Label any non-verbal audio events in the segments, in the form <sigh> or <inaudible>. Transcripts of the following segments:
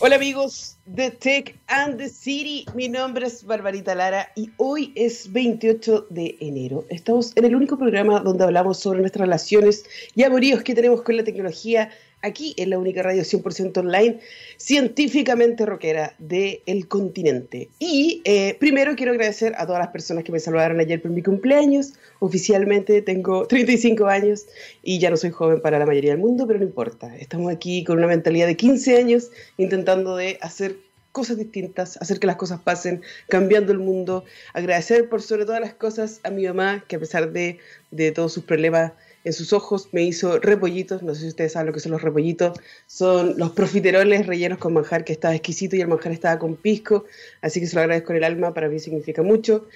Hola amigos de Tech and the City, mi nombre es Barbarita Lara y hoy es 28 de enero. Estamos en el único programa donde hablamos sobre nuestras relaciones y amoríos que tenemos con la tecnología aquí en la única radio 100% online científicamente rockera del continente. Y eh, primero quiero agradecer a todas las personas que me saludaron ayer por mi cumpleaños. Oficialmente tengo 35 años y ya no soy joven para la mayoría del mundo, pero no importa. Estamos aquí con una mentalidad de 15 años intentando de hacer cosas distintas, hacer que las cosas pasen, cambiando el mundo. Agradecer por sobre todas las cosas a mi mamá, que a pesar de, de todos sus problemas en sus ojos me hizo repollitos, no sé si ustedes saben lo que son los repollitos, son los profiteroles rellenos con manjar que estaba exquisito y el manjar estaba con pisco, así que se lo agradezco con el alma, para mí significa mucho.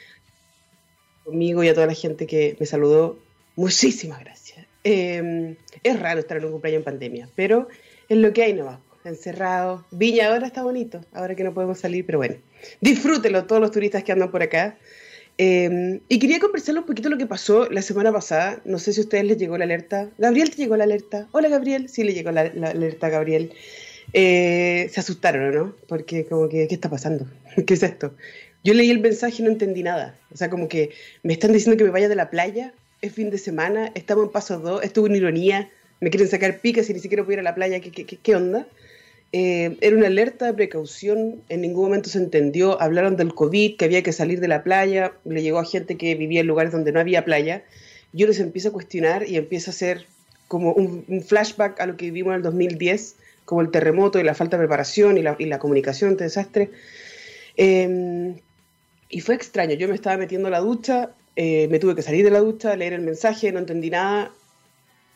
Conmigo y a toda la gente que me saludó, muchísimas gracias. Em, es raro estar en un cumpleaños en pandemia, pero es lo que hay nomás, encerrado. Viña ahora está bonito, ahora que no podemos salir, pero bueno, disfrútenlo todos los turistas que andan por acá. Em, y quería conversarle un poquito lo que pasó la semana pasada. No sé si a ustedes les llegó la alerta. Gabriel, ¿te llegó la alerta? Hola, Gabriel. Sí, le llegó la, alerta a Gabriel. Eh, se asustaron, ¿no? Porque como que, ¿qué está pasando? <laughs> ¿Qué es esto? Yo leí el mensaje y no entendí nada. O sea, como que me están diciendo que me vaya de la playa. Es fin de semana, estamos en paso 2, esto es una ironía. Me quieren sacar picas y ni siquiera ir a la playa. ¿Qué, qué, qué onda? Eh, era una alerta de precaución, en ningún momento se entendió, hablaron del COVID, que había que salir de la playa, le llegó a gente que vivía en lugares donde no había playa, yo les empiezo a cuestionar y empiezo a hacer como un, flashback a lo que vivimos en el 2010, como el terremoto y la falta de preparación y la, comunicación de desastre. Em, y fue extraño, yo me estaba metiendo a la ducha, eh, me tuve que salir de la ducha, leer el mensaje, no entendí nada,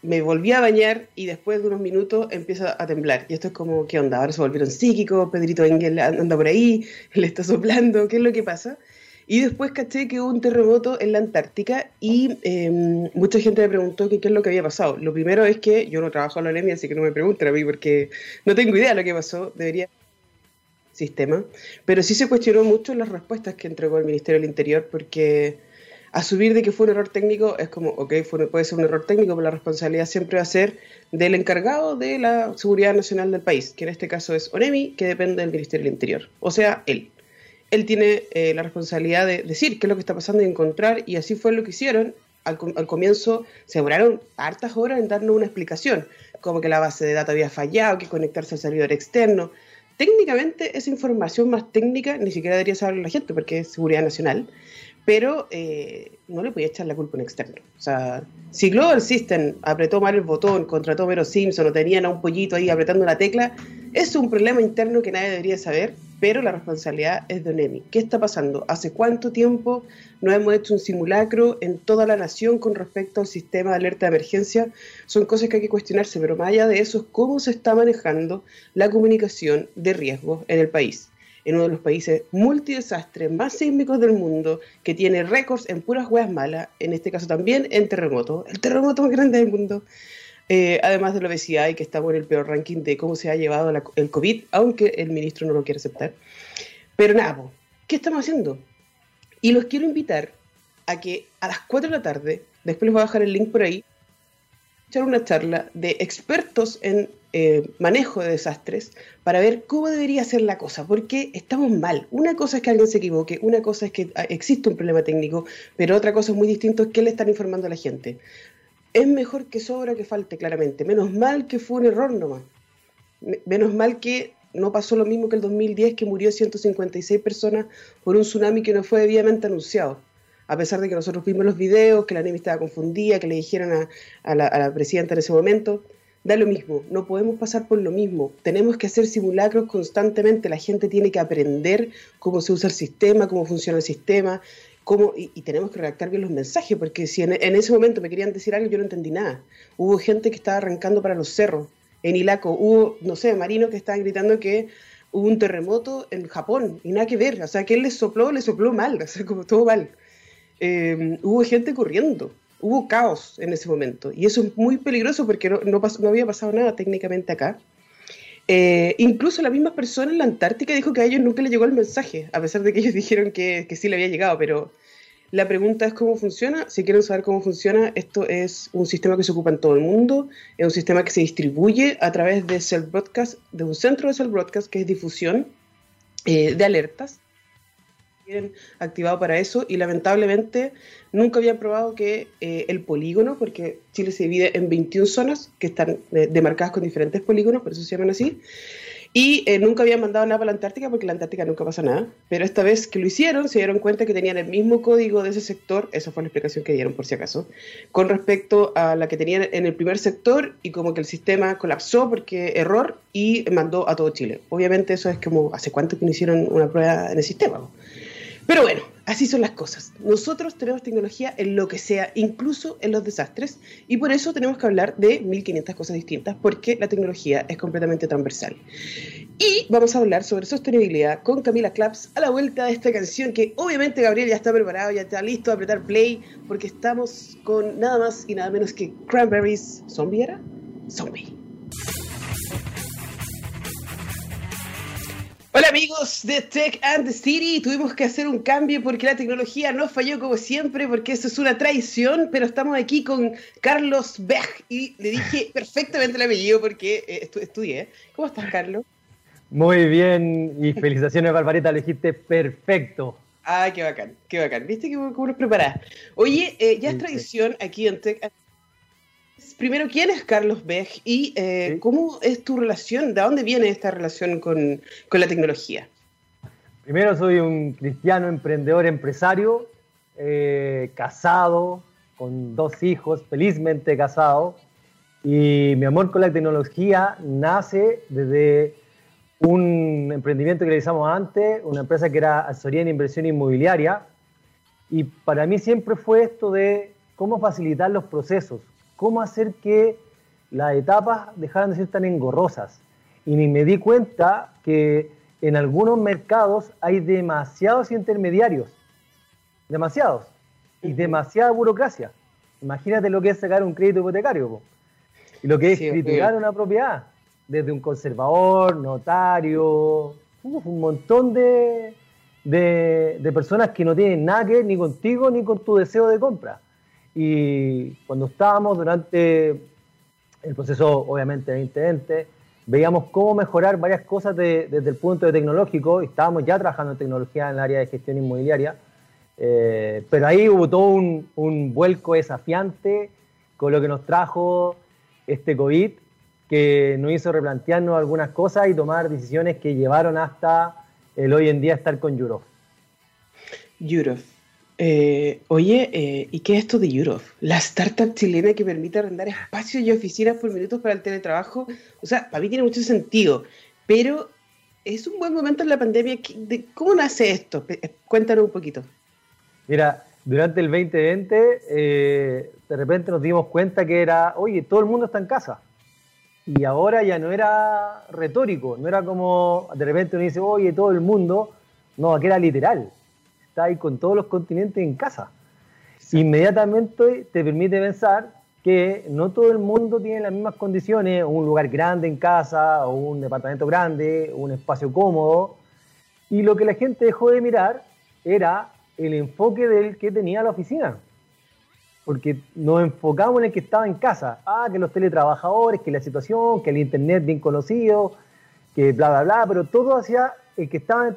me volví a bañar y después de unos minutos empieza a temblar. Y esto es como, ¿qué onda? Ahora se volvieron psíquicos, Pedrito Engel anda por ahí, <laughs> le está soplando, ¿qué es lo que pasa? Y después caché que hubo un terremoto en la Antártica y em, mucha gente me preguntó qué es lo que había pasado. Lo primero es que yo no trabajo en la anemia, así que no me pregunten a mí porque no tengo idea de lo que pasó. Debería sistema. Pero sí se cuestionó mucho las respuestas que entregó el Ministerio del Interior porque asumir de que fue un error técnico es como, ok, puede ser un error técnico, pero la responsabilidad siempre va a ser del encargado de la seguridad nacional del país, que en este caso es ONEMI, que depende del Ministerio del Interior, o sea, él. Él tiene eh, la responsabilidad de decir qué es lo que está pasando y encontrar, y así fue lo que hicieron. Al, comienzo se demoraron hartas horas en darnos una explicación, como que la base de datos había fallado, que conectarse al servidor externo. Técnicamente, esa información más técnica ni siquiera debería saber la gente, porque es seguridad nacional pero eh, no le podía echar la culpa a un externo. O sea, si Global System apretó mal el botón, contrató a Mero Simpson o tenían a un pollito ahí apretando la tecla, es un problema interno que nadie debería saber, pero la responsabilidad es de ONEMI. ¿Qué está pasando? ¿Hace cuánto tiempo no hemos hecho un simulacro en toda la nación con respecto al sistema de alerta de emergencia? Son cosas que hay que cuestionarse, pero más allá de eso es cómo se está manejando la comunicación de riesgo en el país en uno de los países multidesastres más sísmicos del mundo, que tiene récords en puras hueas malas, en este caso también en terremoto, el terremoto más grande del mundo, eh, además de la obesidad y que estamos en el peor ranking de cómo se ha llevado el COVID, aunque el ministro no lo quiere aceptar. Pero nada, ¿qué estamos haciendo? Y los quiero invitar a que a las 4 de la tarde, después les voy a dejar el link por ahí, echar una charla de expertos en eh, manejo de desastres para ver cómo debería ser la cosa, porque estamos mal. Una cosa es que alguien se equivoque, una cosa es que ah, existe un problema técnico, pero otra cosa es muy distinto es que le están informando a la gente. Es mejor que sobra que falte, claramente. Menos mal que fue un error nomás. Menos mal que no pasó lo mismo que el 2010, que murió 156 personas por un tsunami que no fue debidamente anunciado a pesar de que nosotros vimos los videos, que la NEMI estaba confundida, que le dijeron a, la, presidenta en ese momento, da lo mismo, no podemos pasar por lo mismo, tenemos que hacer simulacros constantemente, la gente tiene que aprender cómo se usa el sistema, cómo funciona el sistema, cómo, y, tenemos que redactar bien los mensajes, porque si en, ese momento me querían decir algo, yo no entendí nada. Hubo gente que estaba arrancando para los cerros, en Ilaco, hubo, no sé, marinos que estaban gritando que hubo un terremoto en Japón, y nada que ver, o sea, que él le sopló, le sopló mal, <laughs> o sea, como todo mal. Eh, hubo gente corriendo, hubo caos en ese momento. Y eso es muy peligroso porque no, no, había pasado nada técnicamente acá. Eh, incluso la misma persona en la Antártica dijo que a ellos nunca le llegó el mensaje, a pesar de que ellos <laughs> dijeron que, que sí le había llegado, pero La pregunta es cómo funciona. Si quieren saber cómo funciona, esto es un sistema que se ocupa en todo el mundo, es un sistema que se distribuye a través de Cell Broadcast, de un centro de Cell Broadcast que es difusión eh, de alertas activado para eso y lamentablemente nunca habían probado que eh, el polígono, porque Chile se divide en 21 zonas que están eh, demarcadas con diferentes polígonos, por eso se llaman así, y eh, nunca habían mandado nada para la Antártica porque en la Antártica nunca pasa nada, pero esta vez que lo hicieron se dieron cuenta que tenían el mismo código de ese sector, esa fue la explicación que dieron por si acaso, con respecto a la que tenían en el primer sector y como que el sistema colapsó porque error y mandó a todo Chile. Obviamente eso es como, ¿hace cuánto que no hicieron una prueba en el sistema? Pero bueno, así son las cosas. Nosotros tenemos tecnología en lo que sea, incluso en los desastres, y por eso tenemos que hablar de 1500 cosas distintas, porque la tecnología es completamente transversal. Y vamos a hablar sobre sostenibilidad con Camila Claps a la vuelta de esta canción que obviamente Gabriel ya está preparado, ya está listo a apretar play, porque estamos con nada más y nada menos que Cranberries. ¿Zombie era? Zombie. Hola amigos de Tech and the City, tuvimos que hacer un cambio porque la tecnología no falló como siempre, porque eso es una traición, pero estamos aquí con Carlos Bech y le dije <laughs> perfectamente el apellido porque eh, estudié. ¿Cómo estás, Carlos? Muy bien y felicitaciones, Barbarita, lo dijiste perfecto. Ah, qué bacán, qué bacán. ¿Viste cómo nos preparás? Oye, eh, ya es tradición aquí en Tech and primero, ¿quién es Carlos Bech y eh, cómo es tu relación? ¿De dónde viene esta relación con, la tecnología? Primero, soy un cristiano emprendedor empresario, eh, casado, con dos hijos, felizmente casado. Y mi amor con la tecnología nace desde un emprendimiento que realizamos antes, una empresa que era asesoría en inversión inmobiliaria. Y para mí siempre fue esto de cómo facilitar los procesos, cómo hacer que las etapas dejaran de ser tan engorrosas. Y ni me di cuenta que en algunos mercados hay demasiados intermediarios, demasiados, y demasiada burocracia. Imagínate lo que es sacar un crédito hipotecario y lo que es criticar una propiedad, desde un conservador, notario, un montón de, de personas que no tienen nada que ver ni contigo ni con tu deseo de compra. Y cuando estábamos durante el proceso, obviamente, 2020, veíamos cómo mejorar varias cosas desde el punto de tecnológico. Estábamos ya trabajando en tecnología en el área de gestión inmobiliaria. Eh, pero ahí hubo todo un, un, vuelco desafiante con lo que nos trajo este COVID, que nos hizo replantearnos algunas cosas y tomar decisiones que llevaron hasta el hoy en día estar con Eurof. Eurof. Eh, oye, eh, ¿y qué es esto de Europe? La startup chilena que permite arrendar espacios y oficinas por minutos para el teletrabajo. O sea, para mí tiene mucho sentido, pero es un buen momento en la pandemia. De, ¿Cómo nace esto? Eh, cuéntanos un poquito. Mira, durante el 2020, de repente nos dimos cuenta que era, oye, todo el mundo está en casa. Y ahora ya no era retórico, no era como de repente uno dice, oye, todo el mundo. No, aquí era literal está ahí con todos los continentes en casa. Inmediatamente te permite pensar que no todo el mundo tiene las mismas condiciones, un lugar grande en casa, o un departamento grande, un espacio cómodo. Y lo que la gente dejó de mirar era el enfoque del que tenía la oficina. Porque nos enfocamos en el que estaba en casa. Ah, que los teletrabajadores, que la situación, que el internet bien conocido, que bla, bla, bla, pero todo hacia el que estaba en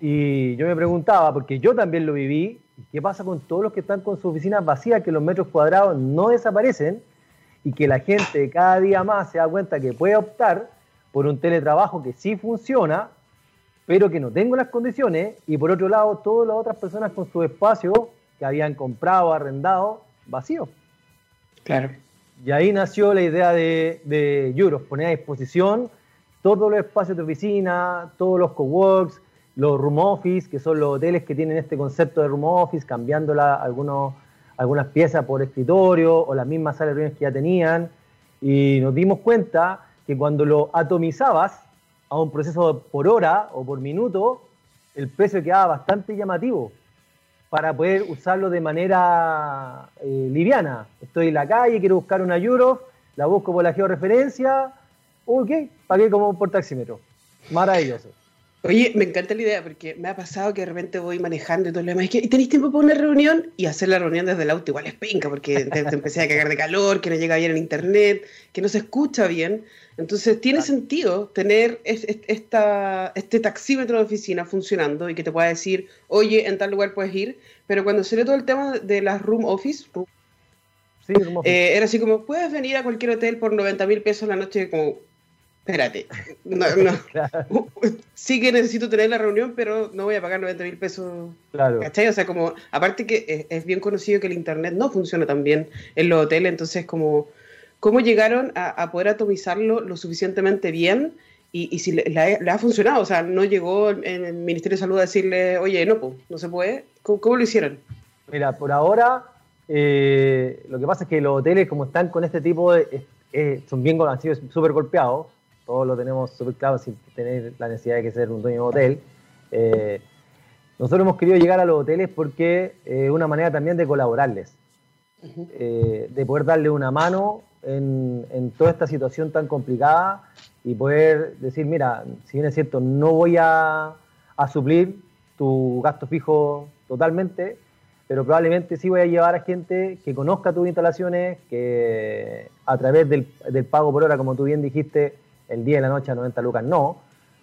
Y yo me preguntaba, porque yo también lo viví, ¿qué pasa con todos los que están con sus oficinas vacías, que los metros cuadrados no desaparecen y que la gente cada día más se da cuenta que puede optar por un teletrabajo que sí funciona, pero que no tengo las condiciones, y por otro lado, todas las otras personas con su espacio que habían comprado, arrendado, vacío. Claro. Y ahí nació la idea de, de Euros, poner a disposición todos los espacios de oficina, todos los coworks, los room office, que son los hoteles que tienen este concepto de room office, cambiando algunos, algunas piezas por escritorio o las mismas salas reuniones que ya tenían. Y nos dimos cuenta que cuando lo atomizabas a un proceso por hora o por minuto, el precio quedaba bastante llamativo para poder usarlo de manera eh, liviana. Estoy en la calle, quiero buscar una Euro, la busco por la georreferencia, ok, pagué como por taxímetro. Maravilloso. Oye, me encanta la idea porque me ha pasado que de repente voy manejando y todo lo demás. Y tenéis tiempo para una reunión y hacer la reunión desde el auto igual es pinca porque te, empecé a cagar de calor, que no llega bien en internet, que no se escucha bien. Entonces tiene sentido tener esta, este taxímetro de oficina funcionando y que te pueda decir, oye, en tal lugar puedes ir. Pero cuando ve todo el tema de las room office, eh, era así como, puedes venir a cualquier hotel por 90 mil pesos la noche, como espérate, <laughs> no, no. sí que necesito tener la reunión, pero no voy a pagar 90 mil pesos. Claro. ¿Cachai? O sea, como, aparte que es, bien conocido que el Internet no funciona tan bien en los hoteles, entonces como, ¿cómo llegaron a, poder atomizarlo lo suficientemente bien? Y, si le, ha funcionado, o sea, no llegó el, el Ministerio de Salud a decirle, oye, no, pues, no se puede. ¿Cómo, lo hicieron? Mira, por ahora, eh, lo que pasa es que los hoteles, como están con este tipo de, eh, son bien, han sido súper golpeados, todos lo tenemos súper claro sin tener la necesidad de que ser un dueño de hotel. Eh, nosotros hemos querido llegar a los hoteles porque es una manera también de colaborarles, eh, de poder darle una mano en, toda esta situación tan complicada y poder decir, mira, si bien es cierto, no voy a, suplir tu gasto fijo totalmente, pero probablemente sí voy a llevar a gente que conozca tus instalaciones, que a través del, del pago por hora, como tú bien dijiste, el día y la noche a 90 lucas no.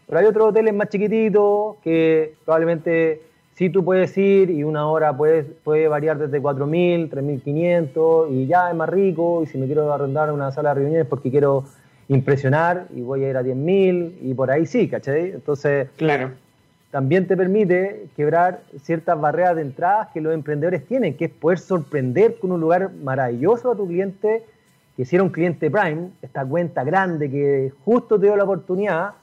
Pero hay otros hoteles más chiquititos que probablemente sí tú puedes ir y una hora puede, puede variar desde 4.000, 3.500 y ya es más rico. Y si me quiero arrendar una sala de reuniones porque quiero impresionar y voy a ir a 10.000 y por ahí sí, ¿cachai? Entonces, claro. también te permite quebrar ciertas barreras de entrada que los emprendedores tienen, que es poder sorprender con un lugar maravilloso a tu cliente que si un cliente Prime, esta cuenta grande que justo te dio la oportunidad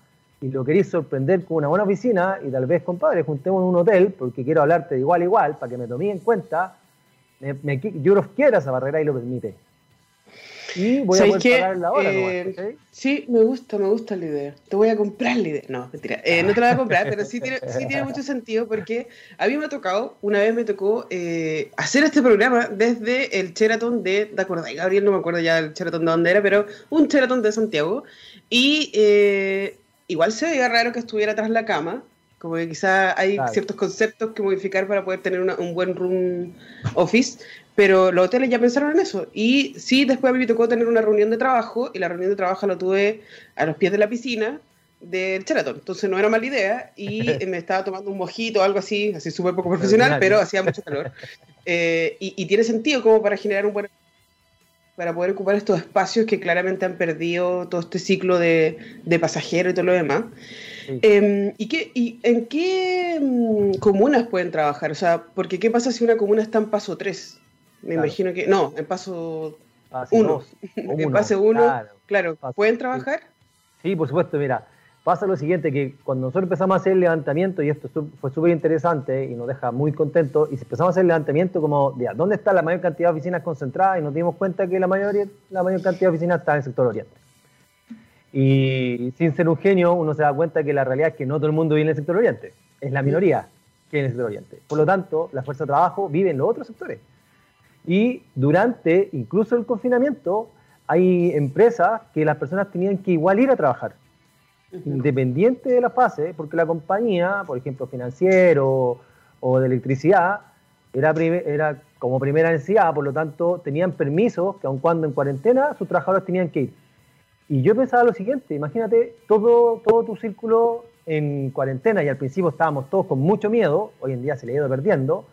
y lo querís sorprender con una buena oficina y tal vez, compadre, juntemos en un hotel porque quiero hablarte de igual a igual para que me tomé en cuenta, me, me, yo quiero esa barrera y lo permite. Y voy a poder pagar la hora. Eh, sí, me gusta, me gusta la idea. Te voy a comprar la idea. No, mentira. Eh, no te la voy a comprar, pero sí tiene, sí tiene mucho sentido porque a mí me ha tocado, una vez me tocó eh, hacer este programa desde el Sheraton de, ¿te acuerdas? Gabriel, no me acuerdo ya el Sheraton de dónde era, pero un Sheraton de Santiago. Y igual se veía raro que estuviera tras la cama, como que quizá hay ciertos conceptos que modificar para poder tener un buen room office, pero los hoteles ya pensaron en eso. Y sí, después a mí me tocó tener una reunión de trabajo y la reunión de trabajo la tuve a los pies de la piscina del Sheraton. Entonces no era mala idea y <laughs> me estaba tomando un mojito o algo así, así súper poco profesional, pero hacía mucho calor. Eh, y, tiene sentido como para generar un buen para poder ocupar estos espacios que claramente han perdido todo este ciclo de, de pasajeros y todo lo demás. Em, ¿y, qué, ¿Y en qué mm, comunas pueden trabajar? O sea, porque ¿qué pasa si una comuna está en paso 3? Me imagino que. No, en paso 1. <laughs> en pase 1, claro. ¿Pueden trabajar? Sí, por supuesto, mira. Pasa lo siguiente, que cuando nosotros empezamos a hacer el levantamiento, y esto fue súper interesante y nos deja muy contentos, y empezamos a hacer el levantamiento como, ya, ¿dónde está la mayor cantidad de oficinas concentradas? Y nos dimos cuenta que la, mayoría, la mayor cantidad de oficinas está en el sector oriente. Y sin ser un genio, uno se da cuenta que la realidad es que no todo el mundo vive en el sector oriente, es la minoría que vive en el sector oriente. Por lo tanto, la fuerza de trabajo vive en los otros sectores. Y durante incluso el confinamiento hay empresas que las personas tenían que igual ir a trabajar, independiente de la fase, porque la compañía, por ejemplo, financiero o de electricidad, era, era como primera necesidad, por lo tanto tenían permisos que aun cuando en cuarentena sus trabajadores tenían que ir. Y yo pensaba lo siguiente, imagínate todo, todo tu círculo en cuarentena y al principio estábamos todos con mucho miedo, hoy en día se le ha ido perdiendo,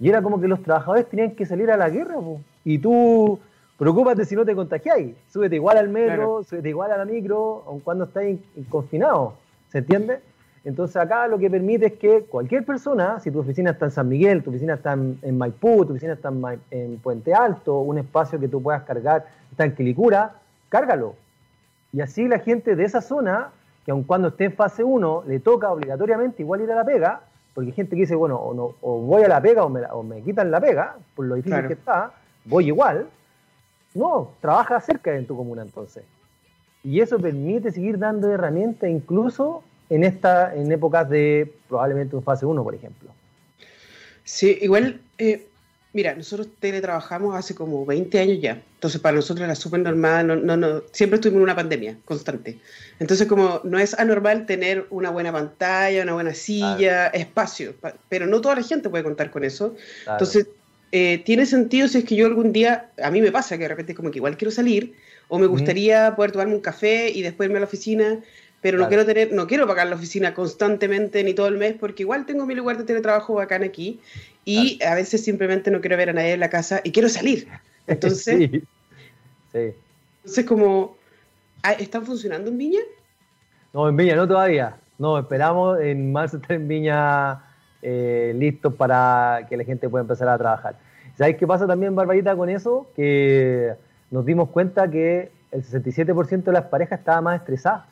y era como que los trabajadores tenían que salir a la guerra, y tú preocúpate si no te contagiáis, súbete igual al metro, súbete igual a la micro, aun cuando estáis confinado, ¿se entiende? Entonces acá lo que permite es que cualquier persona, si tu oficina está en San Miguel, tu oficina está en, Maipú, tu oficina está en, Puente Alto, un espacio que tú puedas cargar está en Quilicura, cárgalo. Y así la gente de esa zona, que aun cuando esté en fase 1, le toca obligatoriamente igual ir a la pega, porque hay gente que dice, bueno, o, no, o voy a la pega o me, quitan la pega, por lo difícil que está, voy igual. No, trabaja cerca en tu comuna entonces. Y eso permite seguir dando herramientas incluso en, esta, en épocas de probablemente un fase 1, por ejemplo. Sí, igual, eh, Mira, nosotros teletrabajamos hace como 20 años ya. Entonces, para nosotros era súper normal. No, no, no, siempre estuvimos en una pandemia constante. Entonces, como no es anormal tener una buena pantalla, una buena silla, espacio. Pero no toda la gente puede contar con eso. Entonces, eh, tiene sentido si es que yo algún día, a mí me pasa que de repente como que igual quiero salir, o me gustaría poder tomarme un café y después irme a la oficina, pero no quiero tener, no quiero pagar la oficina constantemente ni todo el mes, porque igual tengo mi lugar de teletrabajo bacán aquí, y a veces simplemente no quiero ver a nadie en la casa y quiero salir. <laughs> Entonces, sí. entonces como, ah, ¿están funcionando en Viña? No, en Viña no todavía. No, esperamos en marzo estar en Viña eh, listos para que la gente pueda empezar a trabajar. ¿Sabes qué pasa también, Barbarita, con eso? Que nos dimos cuenta que el 67% de las parejas estaba más estresada.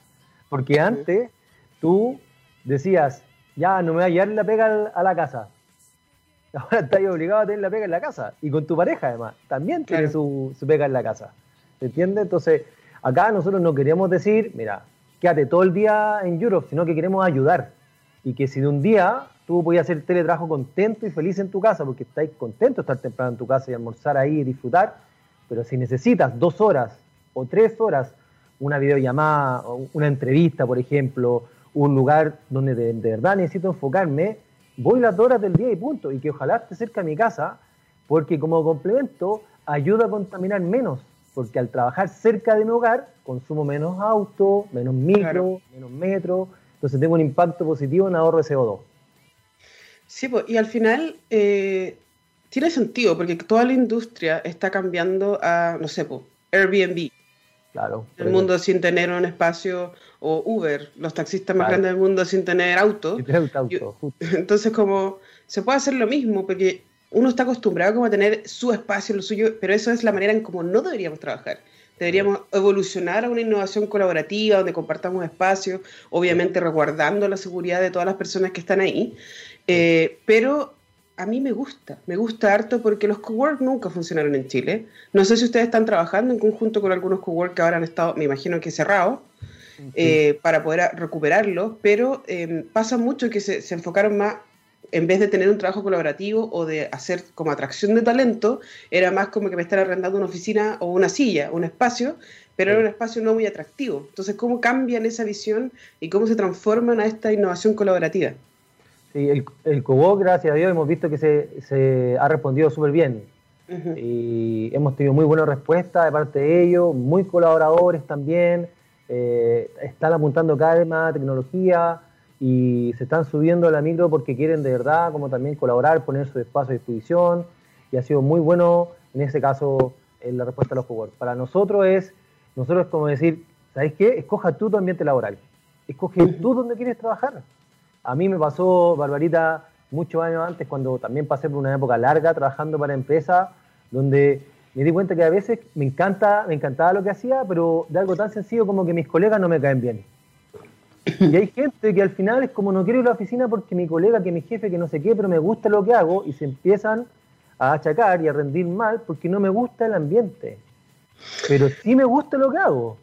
Porque antes tú decías, ya no me voy a llevar la pega a la casa. <laughs> Ahora estás obligado a tener la pega en la casa. Y con tu pareja, además, también tiene su, su, pega en la casa. ¿Se entiende? Entonces, acá nosotros no queremos decir, mira, quédate todo el día en Europe, sino que queremos ayudar. Y que si de un día tú podías hacer teletrabajo contento y feliz en tu casa, porque estáis contento de estar temprano en tu casa y almorzar ahí y disfrutar, pero si necesitas dos horas o tres horas, una videollamada, una entrevista, por ejemplo, un lugar donde de, verdad necesito enfocarme, voy las dos horas del día y punto, y que ojalá esté cerca de mi casa, porque como complemento ayuda a contaminar menos, porque al trabajar cerca de mi hogar consumo menos auto, menos micro, menos metro, entonces tengo un impacto positivo en ahorro de CO2. Sí, pues, y al final eh, tiene sentido, porque toda la industria está cambiando a, no sé, pues, Airbnb. Claro. El mundo sin tener un espacio, o Uber, los taxistas más grandes del mundo sin tener auto. <laughs> entonces, como se puede hacer lo mismo, porque uno está acostumbrado como a tener su espacio, lo suyo, pero eso es la manera en como no deberíamos trabajar. Deberíamos evolucionar a una innovación colaborativa donde compartamos espacio, obviamente resguardando la seguridad de todas las personas que están ahí, eh, pero a mí me gusta, me gusta harto porque los cowork nunca funcionaron en Chile. No sé si ustedes están trabajando en conjunto con algunos cowork que ahora han estado, me imagino que cerrados, eh, para poder recuperarlos, pero em, pasa mucho que se, enfocaron más, en vez de tener un trabajo colaborativo o de hacer como atracción de talento, era más como que me están arrendando una oficina o una silla, un espacio, pero era un espacio no muy atractivo. Entonces, ¿cómo cambian esa visión y cómo se transforman a esta innovación colaborativa? Sí, el, el gracias a Dios, hemos visto que se, ha respondido súper bien. Y hemos tenido muy buena respuesta de parte de ellos, muy colaboradores también. Eh, están apuntando cada vez más tecnología y se están subiendo a la micro porque quieren de verdad, como también colaborar, poner su espacio a disposición. Y ha sido muy bueno en ese caso en la respuesta de los cowork. Para nosotros es, nosotros es como decir, ¿sabes qué? Escoja tú tu ambiente laboral. Escoge tú dónde quieres trabajar. A mí me pasó, Barbarita, muchos años antes, cuando también pasé por una época larga trabajando para empresas, donde me di cuenta que a veces me encanta, me encantaba lo que hacía, pero de algo tan sencillo como que mis colegas no me caen bien. Y hay gente que al final es como no quiero ir a la oficina porque mi colega, que mi jefe, que no sé qué, pero me gusta lo que hago y se empiezan a achacar y a rendir mal porque no me gusta el ambiente. Pero sí me gusta lo que hago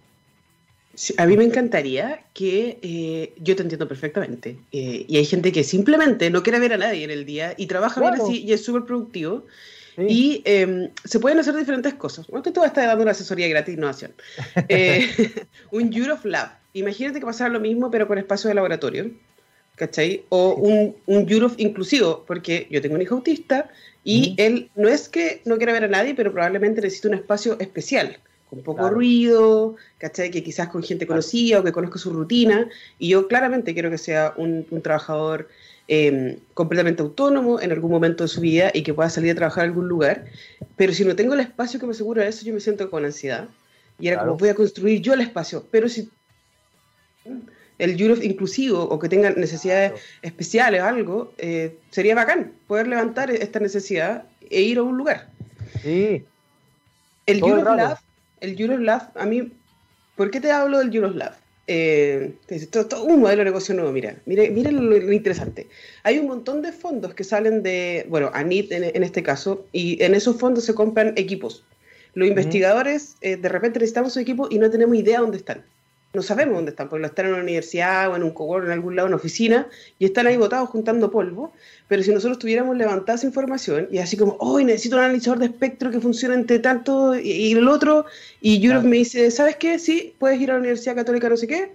a mí me encantaría que eh, yo te entiendo perfectamente. Eh, y hay gente que simplemente no quiere ver a nadie en el día y trabaja bien así y es súper productivo. Y em, se pueden hacer diferentes cosas. Bueno, tú estás dando una asesoría gratis de innovación. <laughs> Eh, <laughs> un Europe Lab. Imagínate que pasara lo mismo, pero con espacio de laboratorio. ¿Cachai? O un, un Europe inclusivo, porque yo tengo un hijo autista y él no es que no quiera ver a nadie, pero probablemente necesita un espacio especial con poco ruido, ¿cachai? Que quizás con gente conocida o que conozca su rutina. Y yo claramente quiero que sea un, trabajador em, completamente autónomo en algún momento de su vida y que pueda salir a trabajar en algún lugar. Pero si no tengo el espacio que me asegura eso, yo me siento con ansiedad. Y era como voy a construir yo el espacio. Pero si el Europe inclusivo o que tengan necesidades especiales o algo, eh, sería bacán poder levantar esta necesidad e ir a un lugar. Sí. El Europe Lab el Euroslab, a mí, ¿por qué te hablo del Euroslab? Eh, todo, un modelo de negocio nuevo, mira, mire, miren lo, interesante. Hay un montón de fondos que salen de, bueno, ANIT en, en este caso, y en esos fondos se compran equipos. Los investigadores, eh, de repente necesitamos su equipo y no tenemos idea dónde están. No sabemos dónde están, porque lo están en una universidad o en un cowork, en algún lado, en una oficina, y están ahí botados juntando polvo. Pero si nosotros tuviéramos levantada esa información y así como, hoy necesito un analizador de espectro que funcione entre tanto y, el otro, y Europe me dice, ¿sabes qué? Sí, puedes ir a la Universidad Católica no sé qué,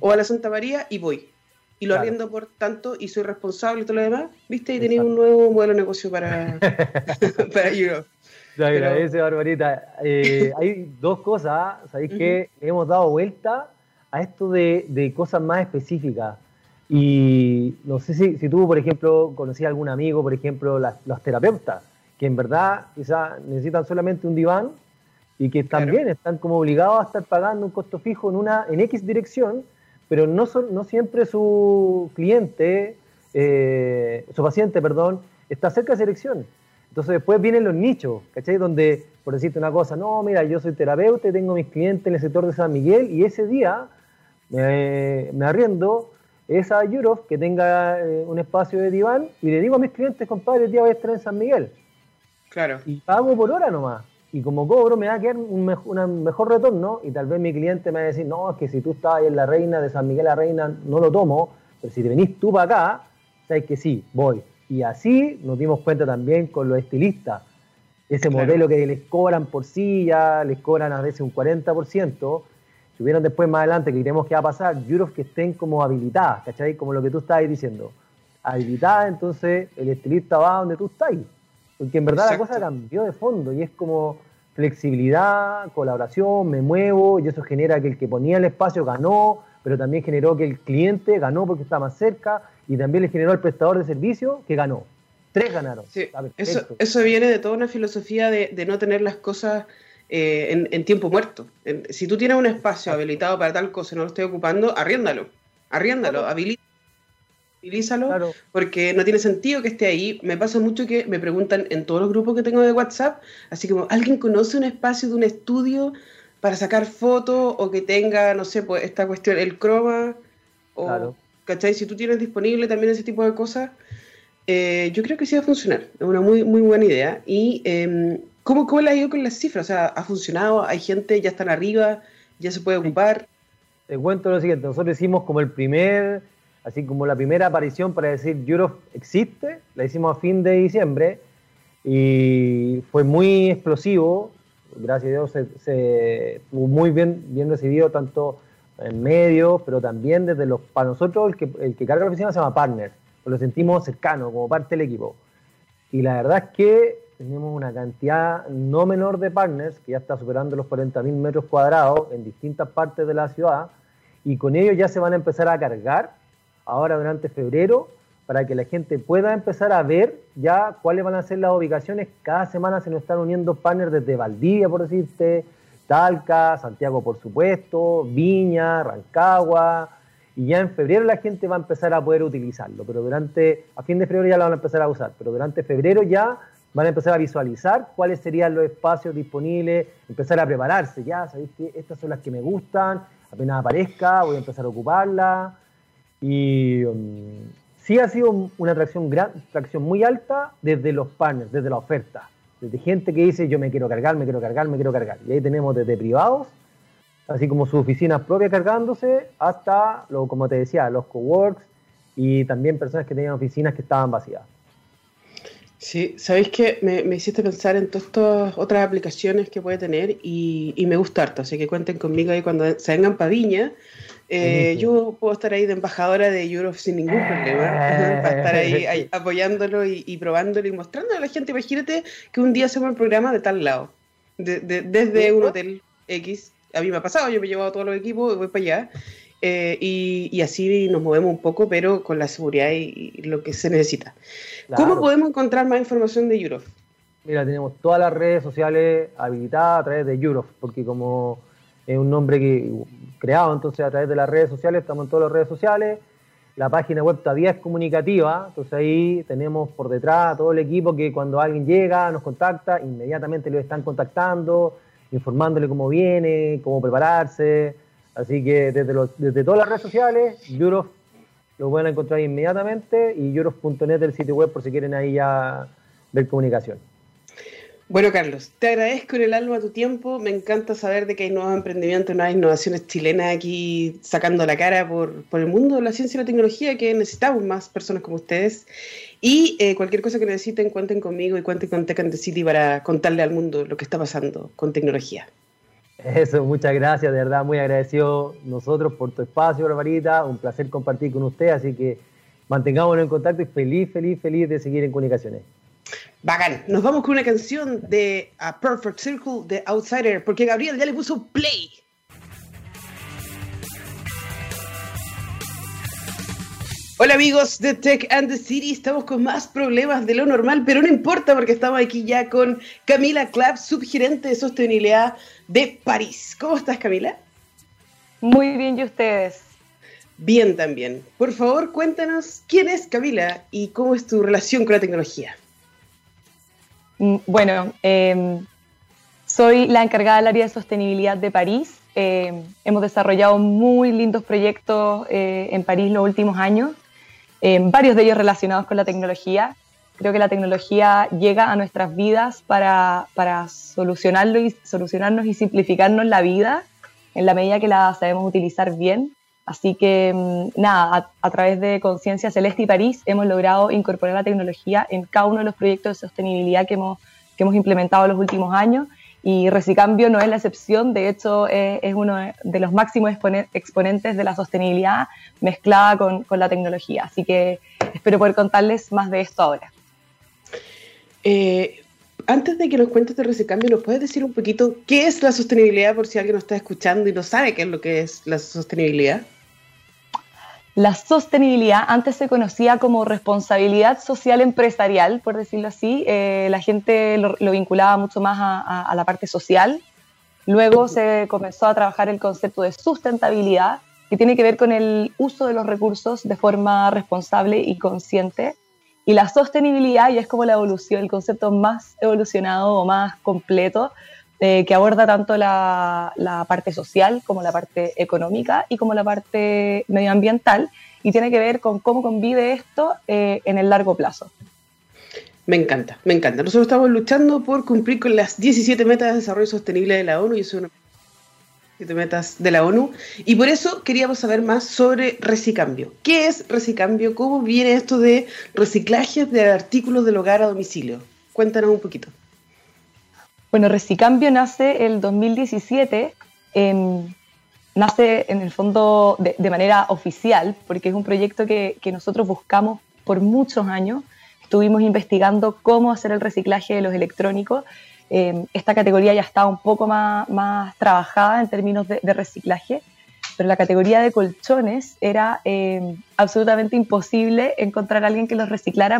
o a la Santa María, y voy. Y lo arriendo por tanto, y soy responsable y todo lo demás, ¿viste? Y tenéis un nuevo modelo de negocio para, <laughs> <laughs> para Europe. Te agradece, Barbarita. Eh, hay dos cosas, ¿sabéis que Hemos dado vuelta a esto de, cosas más específicas. Y no sé si, si tú, por ejemplo, conocías algún amigo, por ejemplo, los terapeutas, que en verdad quizás necesitan solamente un diván y que también están como obligados a estar pagando un costo fijo en una en X dirección, pero no, son, no siempre su cliente, eh, su paciente, perdón, está cerca de esa dirección. Entonces después vienen los nichos, ¿cachai? Donde, por decirte una cosa, no, mira, yo soy terapeuta y tengo mis clientes en el sector de San Miguel y ese día me, arriendo esa Europe que tenga eh, un espacio de diván y le digo a mis clientes, compadre, el día voy a estar en San Miguel. Claro. Y pago por hora nomás. Y como cobro me va a quedar un, mejor retorno y tal vez mi cliente me va a decir, no, es que si tú estás ahí en la Reina de San Miguel la Reina, no lo tomo, pero si te venís tú para acá, sabes que sí, voy. Y así nos dimos cuenta también con los estilistas. Ese modelo que les cobran por silla, les cobran a veces un 40%, hubieran después más adelante, que creemos que va a pasar, juros que estén como habilitadas, ¿cachai? Como lo que tú estabas diciendo. Habilitadas, entonces el estilista va donde tú estás. Porque en verdad la cosa cambió de fondo y es como flexibilidad, colaboración, me muevo y eso genera que el que ponía el espacio ganó, pero también generó que el cliente ganó porque está más cerca y también le generó al prestador de servicio que ganó. Tres ganaron. Sí, eso, eso viene de toda una filosofía de, de no tener las cosas eh, en, tiempo muerto. si tú tienes un espacio habilitado para tal cosa y no lo estoy ocupando, arriéndalo, arriéndalo, habilízalo, porque no tiene sentido que esté ahí. Me pasa mucho que me preguntan en todos los grupos que tengo de WhatsApp, así como, ¿alguien conoce un espacio de un estudio para sacar fotos o que tenga, no sé, pues esta cuestión, el croma? O, claro. ¿Cachai? Si tú tienes disponible también ese tipo de cosas, eh, yo creo que sí va a funcionar. Es una muy, muy buena idea. Y em, ¿Cómo, ¿Cómo le ha ido con las cifras? O sea, ¿ha funcionado? ¿Hay gente? ¿Ya están arriba? ¿Ya se puede ocupar? Te cuento lo siguiente, nosotros hicimos como el primer, así como la primera aparición para decir Europe existe, la hicimos a fin de diciembre y fue muy explosivo, gracias a Dios se, se fue muy bien, bien recibido tanto en medios, pero también desde los, para nosotros el que, el que carga la oficina se llama partner, lo sentimos cercano, como parte del equipo. Y la verdad es que tenemos una cantidad no menor de partners que ya está superando los 40.000 metros cuadrados en distintas partes de la ciudad y con ellos ya se van a empezar a cargar ahora durante febrero para que la gente pueda empezar a ver ya cuáles van a ser las ubicaciones. Cada semana se nos están uniendo partners desde Valdivia, por decirte, Talca, Santiago, por supuesto, Viña, Rancagua, y ya en febrero la gente va a empezar a poder utilizarlo, pero durante, a fin de febrero ya lo van a empezar a usar, pero durante febrero ya van a empezar a visualizar cuáles serían los espacios disponibles, empezar a prepararse, ya, sabéis que estas son las que me gustan, apenas aparezca, voy a empezar a ocuparla. Y um, sí ha sido una atracción, gran, atracción muy alta desde los partners, desde la oferta, desde gente que dice yo me quiero cargar, me quiero cargar, me quiero cargar. Y ahí tenemos desde privados, así como sus oficinas propias cargándose, hasta, lo, como te decía, los coworks y también personas que tenían oficinas que estaban vacías. Sí, sabéis que me, hiciste pensar en todas estas otras aplicaciones que puede tener y, me gusta harto, así que cuenten conmigo ahí cuando se vengan para Viña. Eh, yo puedo estar ahí de embajadora de Europe sin ningún problema, <laughs> para estar ahí, apoyándolo y, probándolo y mostrándolo a la gente. Imagínate que un día hacemos el programa de tal lado, desde un hotel X. A mí me ha pasado, yo me he llevado todos los equipos y voy para allá. Eh, y, así nos movemos un poco, pero con la seguridad y lo que se necesita. ¿Cómo podemos encontrar más información de Europe? Mira, tenemos todas las redes sociales habilitadas a través de Europe, porque como es un nombre que creado, entonces a través de las redes sociales, estamos en todas las redes sociales. La página web todavía es comunicativa, entonces ahí tenemos por detrás todo el equipo que cuando alguien llega, nos contacta, inmediatamente lo están contactando, informándole cómo viene, cómo prepararse. Así que desde, desde todas las redes sociales, Europe lo pueden encontrar inmediatamente y lloros.net el sitio web por si quieren ahí ya ver comunicación. Bueno, Carlos, te agradezco en el alma tu tiempo. Me encanta saber de que hay nuevos emprendimientos, nuevas innovaciones chilenas aquí sacando la cara por, por el mundo de la ciencia y la tecnología, que necesitamos más personas como ustedes. Y eh, cualquier cosa que necesiten, cuenten conmigo y cuenten con Tech and the City para contarle al mundo lo que está pasando con tecnología. Eso, muchas gracias, de verdad, muy agradecido nosotros por tu espacio, Barbarita. Un placer compartir con usted, así que mantengámonos en contacto y feliz, feliz, feliz de seguir en comunicaciones. Bacán. Nos vamos con una canción de A Perfect Circle de Outsider, porque Gabriel ya le puso play. Hola amigos de Tech and the City, estamos con más problemas de lo normal, pero no importa porque estamos aquí ya con Camila Clapp, subgerente de sostenibilidad de París. ¿Cómo estás Camila? Muy bien, ¿y ustedes? Bien también. Por favor, cuéntanos quién es Camila y cómo es tu relación con la tecnología. Mm, bueno, em, soy la encargada del área de sostenibilidad de París. Em, hemos desarrollado muy lindos proyectos eh, en París los últimos años, em, varios de ellos relacionados con la tecnología. Creo que la tecnología llega a nuestras vidas para, para solucionarlo y, solucionarnos y simplificarnos la vida en la medida que la sabemos utilizar bien. Así que nada, a, través de Conciencia Celeste y París hemos logrado incorporar la tecnología en cada uno de los proyectos de sostenibilidad que hemos, que hemos implementado en los últimos años y Recicambio no es la excepción, de hecho es, uno de los máximos exponentes de la sostenibilidad mezclada con, con, la tecnología. Así que espero poder contarles más de esto ahora. Eh, antes de que nos cuentes de Recicambio, ¿nos puedes decir un poquito qué es la sostenibilidad por si alguien nos está escuchando y no sabe qué es lo que es la sostenibilidad? La sostenibilidad antes se conocía como responsabilidad social empresarial, por decirlo así. Eh, la gente lo, vinculaba mucho más a, la parte social. Luego se comenzó a trabajar el concepto de sustentabilidad, que tiene que ver con el uso de los recursos de forma responsable y consciente. Y la sostenibilidad ya es como la evolución, el concepto más evolucionado o más completo, eh, que aborda tanto la, parte social como la parte económica y como la parte medioambiental y tiene que ver con cómo convive esto eh, en el largo plazo. Me encanta, me encanta. Nosotros estamos luchando por cumplir con las 17 metas de desarrollo sostenible de la ONU y eso es una metas de la ONU y por eso queríamos saber más sobre recicambio. ¿Qué es recicambio? ¿Cómo viene esto de reciclaje de artículos del hogar a domicilio? Cuéntanos un poquito. Bueno, Recicambio nace el 2017, nace en el fondo de, manera oficial, porque es un proyecto que, nosotros buscamos por muchos años. Estuvimos investigando cómo hacer el reciclaje de los electrónicos. Em, esta categoría ya estaba un poco más, más trabajada en términos de, reciclaje, pero la categoría de colchones era em, absolutamente imposible encontrar a alguien que los reciclara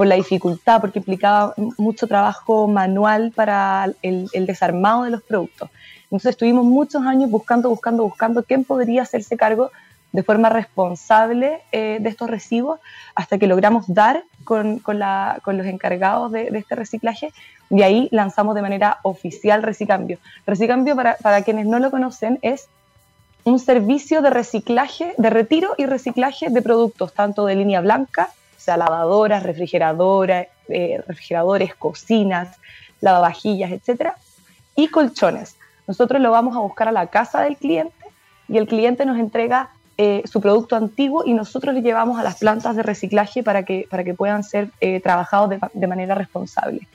por la dificultad, porque implicaba mucho trabajo manual para el, desarmado de los productos. Entonces estuvimos muchos años buscando, buscando, buscando quién podría hacerse cargo de forma responsable eh, de estos residuos hasta que logramos dar con, los encargados de, este reciclaje y ahí lanzamos de manera oficial Recicambio. Recicambio, para, para quienes no lo conocen, es un servicio de reciclaje, de retiro y reciclaje de productos, tanto de línea blanca o sea, lavadoras, refrigeradoras, eh, refrigeradores, cocinas, lavavajillas, etcétera, y colchones. Nosotros lo vamos a buscar a la casa del cliente y el cliente nos entrega eh, su producto antiguo y nosotros le llevamos a las plantas de reciclaje para que, para que puedan ser eh, trabajados de, manera responsable.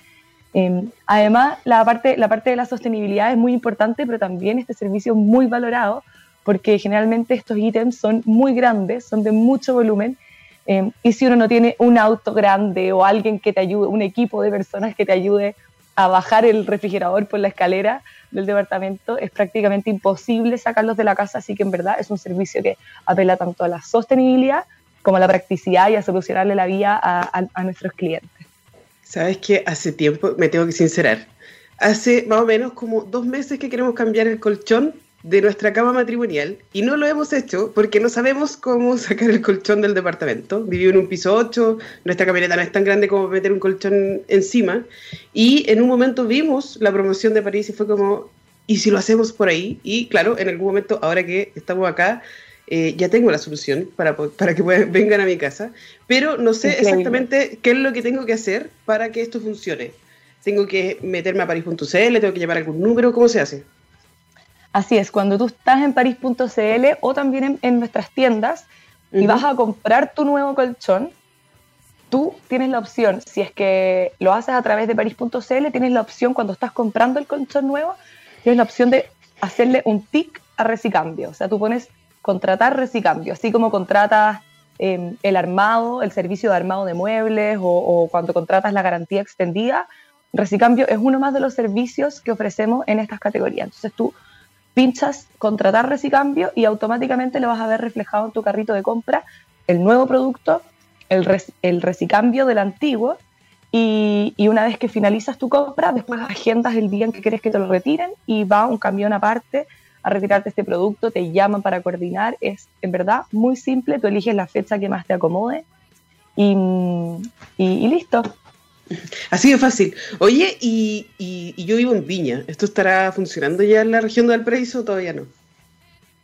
Em, además, la parte, la parte de la sostenibilidad es muy importante, pero también este servicio es muy valorado porque generalmente estos ítems son muy grandes, son de mucho volumen Em, y si uno no tiene un auto grande o alguien que te ayude, un equipo de personas que te ayude a bajar el refrigerador por la escalera del departamento, es prácticamente imposible sacarlos de la casa, así que en verdad es un servicio que apela tanto a la sostenibilidad como a la practicidad y a solucionarle la vida a, nuestros clientes. Sabes que hace tiempo, me tengo que sincerar, hace más o menos como dos meses que queremos cambiar el colchón de nuestra cama matrimonial y no lo hemos hecho porque no sabemos cómo <laughs> sacar el colchón del departamento. Viví en un piso 8, nuestra camioneta no es tan grande como meter un colchón encima y en un momento vimos la promoción de París y fue como, ¿y si lo hacemos por ahí? Y claro, en algún momento, ahora que estamos acá, eh, ya tengo la solución para, para que <laughs> vengan a mi casa, pero no sé exactamente qué es lo que tengo que hacer para que esto funcione. ¿Tengo que meterme a París.cl? ¿Tengo que llevar algún número? ¿Cómo se hace? Así es, cuando tú estás en París.cl o también en, nuestras tiendas y vas a comprar tu nuevo colchón, tú tienes la opción, si es que lo haces a través de París.cl, tienes la opción cuando estás comprando el colchón nuevo, tienes la opción de hacerle un tic a recicambio. O sea, tú pones contratar recicambio, así como contratas em, el armado, el servicio de armado de muebles o, o, cuando contratas la garantía extendida. Recicambio es uno más de los servicios que ofrecemos en estas categorías. Entonces tú pinchas contratar recicambio y automáticamente lo vas a ver reflejado en tu carrito de compra el nuevo producto el, recicambio del antiguo y, una vez que finalizas tu compra, después agendas el día en que quieres que te lo retiren y va un camión aparte a retirarte este producto, te llaman para coordinar, es en verdad muy simple, tú eliges la fecha que más te acomode y, listo. Así de fácil. Oye, y, y, yo vivo en Viña, ¿esto estará funcionando ya en la región de Valparaíso o todavía no?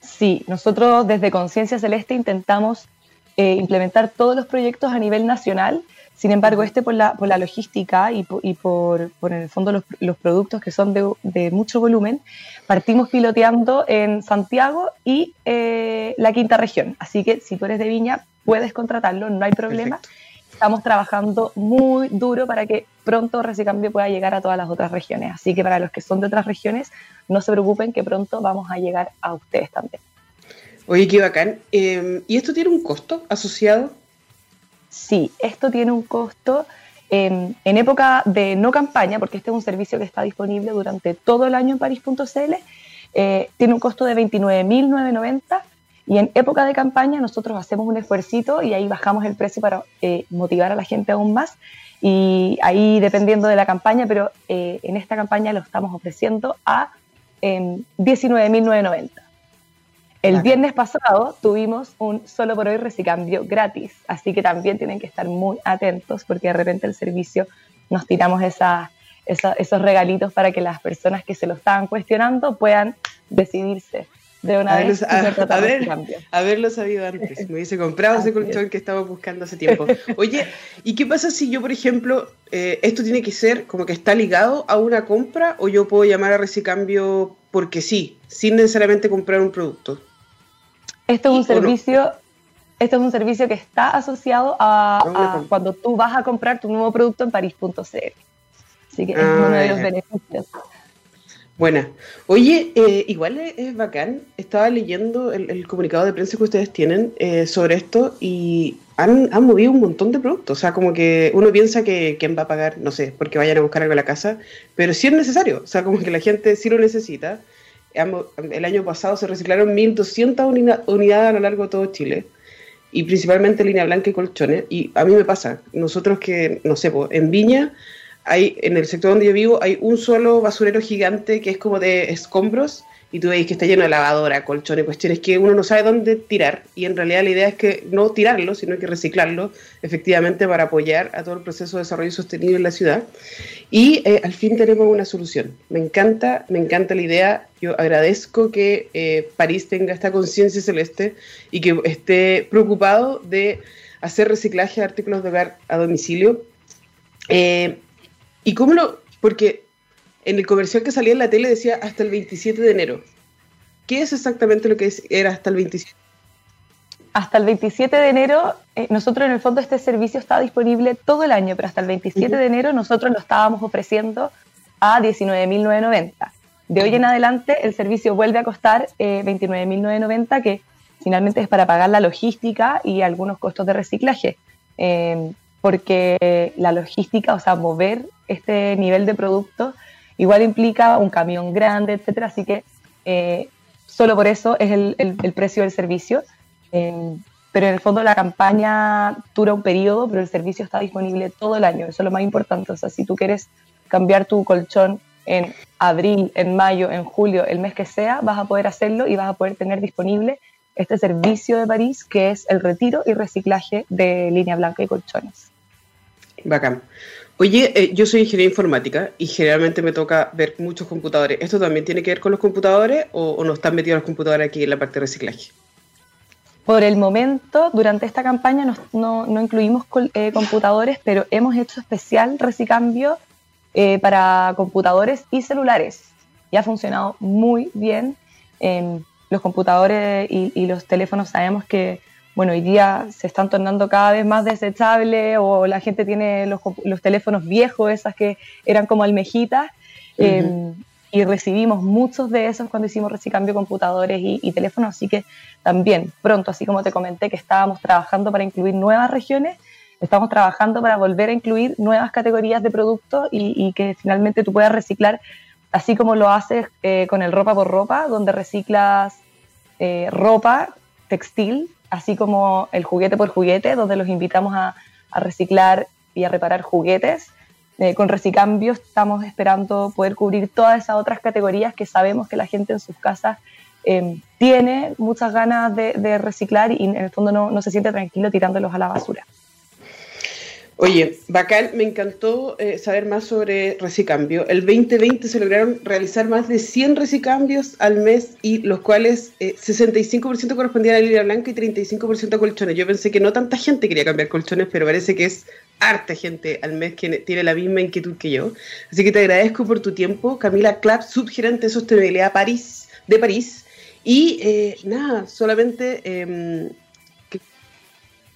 Sí, nosotros desde Conciencia Celeste intentamos eh, implementar todos los proyectos a nivel nacional. Sin embargo, este por la, por la logística y, por, y por, por, en el fondo los, los productos que son de, de, mucho volumen, partimos piloteando en Santiago y eh, la quinta región. Así que si tú eres de Viña, puedes contratarlo, no hay problema. Estamos trabajando muy duro para que pronto Recicambio pueda llegar a todas las otras regiones. Así que para los que son de otras regiones, no se preocupen que pronto vamos a llegar a ustedes también. Oye, qué bacán. Em, ¿Y esto tiene un costo asociado? Sí, esto tiene un costo en, época de no campaña, porque este es un servicio que está disponible durante todo el año en Paris.cl, eh, tiene un costo de 29.990 y en época de campaña nosotros hacemos un esfuercito y ahí bajamos el precio para eh, motivar a la gente aún más. Y ahí dependiendo de la campaña, pero eh, en esta campaña lo estamos ofreciendo a 19.990. Em, el viernes pasado tuvimos un solo por hoy recicambio gratis, así que también tienen que estar muy atentos porque de repente el servicio nos tiramos esos regalitos para que las personas que se lo estaban cuestionando puedan decidirse de una vez. a, haberlo sabido antes. Me hubiese comprado ese colchón que estaba buscando hace tiempo. Oye, ¿y qué pasa si yo, por ejemplo, eh, esto tiene que ser como que está ligado a una compra o yo puedo llamar a recicambio porque sí, sin necesariamente comprar un producto? Esto es un servicio, esto es un servicio que está asociado a, cuando tú vas a comprar tu nuevo producto en París.cl. Así que es uno de los ah, beneficios. Buena. Oye, eh, igual es, bacán. Estaba leyendo el, comunicado de prensa que ustedes tienen eh, sobre esto y han, movido un montón de productos. O sea, como que uno piensa que quién va a pagar, no sé, porque vayan a buscar algo a la casa, pero sí es necesario. O sea, como que la gente sí lo necesita el año pasado se reciclaron 1.200 unidades a lo largo de todo Chile y principalmente línea blanca y colchones. Y a mí me pasa, nosotros que, no sé, en Viña, hay, en el sector donde yo vivo, hay un solo basurero gigante que es como de escombros y tú veis que está lleno de lavadora, colchones, cuestiones que uno no sabe dónde tirar y en realidad la idea es que no tirarlo, sino que reciclarlo efectivamente para apoyar a todo el proceso de desarrollo sostenible en la ciudad. Y eh, al fin tenemos una solución. Me encanta, me encanta la idea. Yo agradezco que eh, París tenga esta conciencia celeste y que esté preocupado de hacer reciclaje de artículos de hogar a domicilio. Eh, ¿Y cómo lo...? Porque en el comercial que salía en la tele decía hasta el 27 de enero. ¿Qué es exactamente lo que era hasta el 27? Hasta el 27 de enero, eh, nosotros en el fondo este servicio está disponible todo el año, pero hasta el 27 de enero nosotros lo estábamos ofreciendo a 19.990. De hoy en adelante el servicio vuelve a costar eh, 29.990, que finalmente es para pagar la logística y algunos costos de reciclaje. Eh, porque la logística, o sea, mover este nivel de producto igual implica un camión grande, etcétera, así que eh, solo por eso es el, precio del servicio. Pero en el fondo la campaña dura un periodo, pero el servicio está disponible todo el año, eso es lo más importante. O sea, si tú quieres cambiar tu colchón en abril, en mayo, en julio, el mes que sea, vas a poder hacerlo y vas a poder tener disponible este servicio de París que es el retiro y reciclaje de línea blanca y colchones. Bacán. Oye, eh, yo soy ingeniera informática y generalmente me toca ver muchos computadores. ¿Esto también tiene que ver con los computadores o, no están metidos los computadores aquí en la parte de reciclaje? Por el momento, durante esta campaña no, no, incluimos eh, computadores, pero hemos hecho especial recicambio eh, para computadores y celulares. Y ha funcionado muy bien. los computadores y, los teléfonos sabemos que bueno, hoy día se están tornando cada vez más desechables o la gente tiene los, teléfonos viejos, esas que eran como almejitas. Em, y recibimos muchos de esos cuando hicimos reciclambio de computadores y, teléfonos, así que también pronto, así como te comenté que estábamos trabajando para incluir nuevas regiones, estamos trabajando para volver a incluir nuevas categorías de productos y, que finalmente tú puedas reciclar, así como lo haces eh, con el ropa por ropa, donde reciclas eh, ropa, textil, así como el juguete por juguete, donde los invitamos a, reciclar y a reparar juguetes eh, con Recicambio estamos esperando poder cubrir todas esas otras categorías que sabemos que la gente en sus casas em, tiene muchas ganas de, reciclar y en el fondo no, no se siente tranquilo tirándolos a la basura. Oye, bacán, me encantó eh, saber más sobre recicambio. El 2020 se lograron realizar más de 100 recicambios al mes y los cuales 65% eh, correspondían a la línea blanca y 35% a colchones. Yo pensé que no tanta gente quería cambiar colchones, pero parece que es harta gente al mes que tiene la misma inquietud que yo. Así que te agradezco por tu tiempo, Camila Clapp, subgerente de sostenibilidad París, de París. Y eh, nada, solamente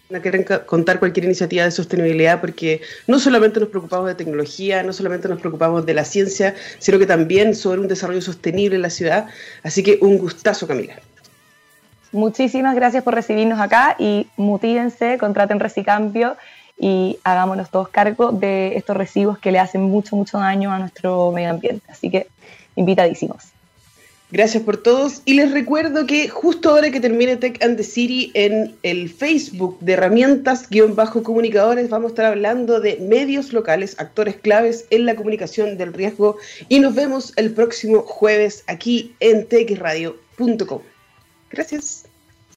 eh, quieren contar cualquier iniciativa de sostenibilidad porque no solamente nos preocupamos de tecnología, no solamente nos preocupamos de la ciencia, sino que también sobre un desarrollo sostenible en la ciudad. Así que un gustazo, Camila. Muchísimas gracias por recibirnos acá y mutívense, contraten Recicambio y hagámonos todos cargo de estos residuos que le hacen mucho, mucho daño a nuestro medio ambiente. Así que invitadísimos. Gracias por todos y les recuerdo que justo ahora que termine Tech and the City en el Facebook de herramientas-comunicadores vamos a estar hablando de medios locales, actores claves en la comunicación del riesgo y nos vemos el próximo jueves aquí en techradio.com. Gracias.